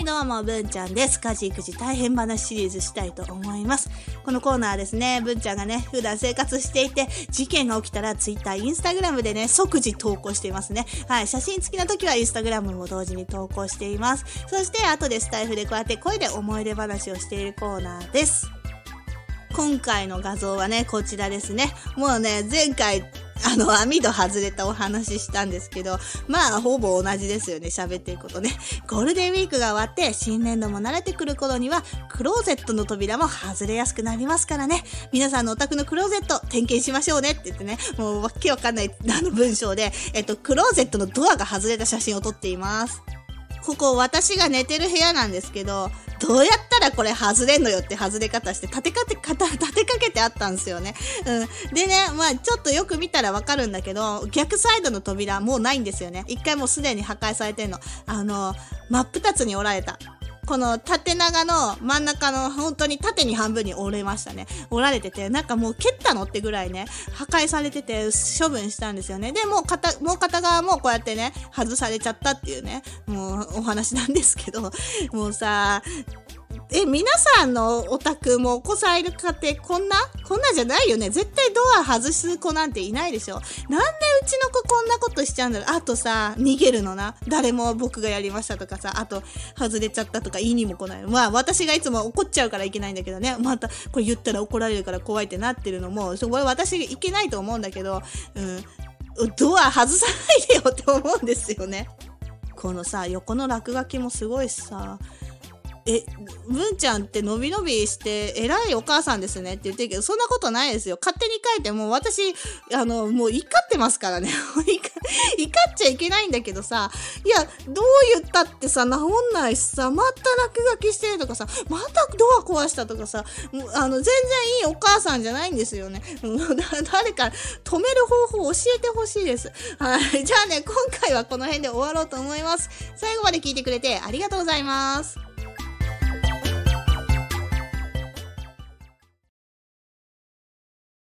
はい、どうも、文ちゃんです。家事育児大変話シリーズしたいと思います。このコーナーですね、文ちゃんがね、普段生活していて、事件が起きたら Twitter、Instagram でね、即時投稿していますね。はい、写真付きの時は Instagram も同時に投稿しています。そして、後でスタイフでこうやって声で思い出話をしているコーナーです。今回の画像はね、こちらですね。もうね、前回、あの、網戸外れたお話ししたんですけど、まあ、ほぼ同じですよね、喋っていくことね。ゴールデンウィークが終わって、新年度も慣れてくる頃には、クローゼットの扉も外れやすくなりますからね。皆さんのお宅のクローゼット、点検しましょうねって言ってね、もうわけわかんない、あの文章で、えっと、クローゼットのドアが外れた写真を撮っています。ここ私が寝てる部屋なんですけど、どうやったらこれ外れんのよって外れ方して立てかけ、立てかけてあったんですよね。うん。でね、まあちょっとよく見たらわかるんだけど、逆サイドの扉もうないんですよね。一回もうすでに破壊されてんの。あの、真っ二つに折られた。この縦長の真ん中の本当に縦に半分に折れましたね。折られてて、なんかもう蹴ったのってぐらいね、破壊されてて処分したんですよね。で、もう片、もう片側もこうやってね、外されちゃったっていうね、もうお話なんですけど、もうさ、え、皆さんのお宅もお子さんいる家庭こんなこんなじゃないよね。絶対ドア外す子なんていないでしょ。なんでうちの子こんなことしちゃうんだろう。あとさ、逃げるのな。誰も僕がやりましたとかさ、あと、外れちゃったとか言いにも来ない。まあ、私がいつも怒っちゃうからいけないんだけどね。また、これ言ったら怒られるから怖いってなってるのも、そこれ私いけないと思うんだけど、うん。ドア外さないでよって思うんですよね。このさ、横の落書きもすごいしさ、え、文ちゃんって伸び伸びして偉いお母さんですねって言ってるけど、そんなことないですよ。勝手に書いて、もう私、あの、もう怒ってますからね。怒っちゃいけないんだけどさ、いや、どう言ったってさ、治んないしさ、また落書きしてるとかさ、またドア壊したとかさ、あの、全然いいお母さんじゃないんですよね。誰か止める方法教えてほしいです。はい。じゃあね、今回はこの辺で終わろうと思います。最後まで聞いてくれてありがとうございます。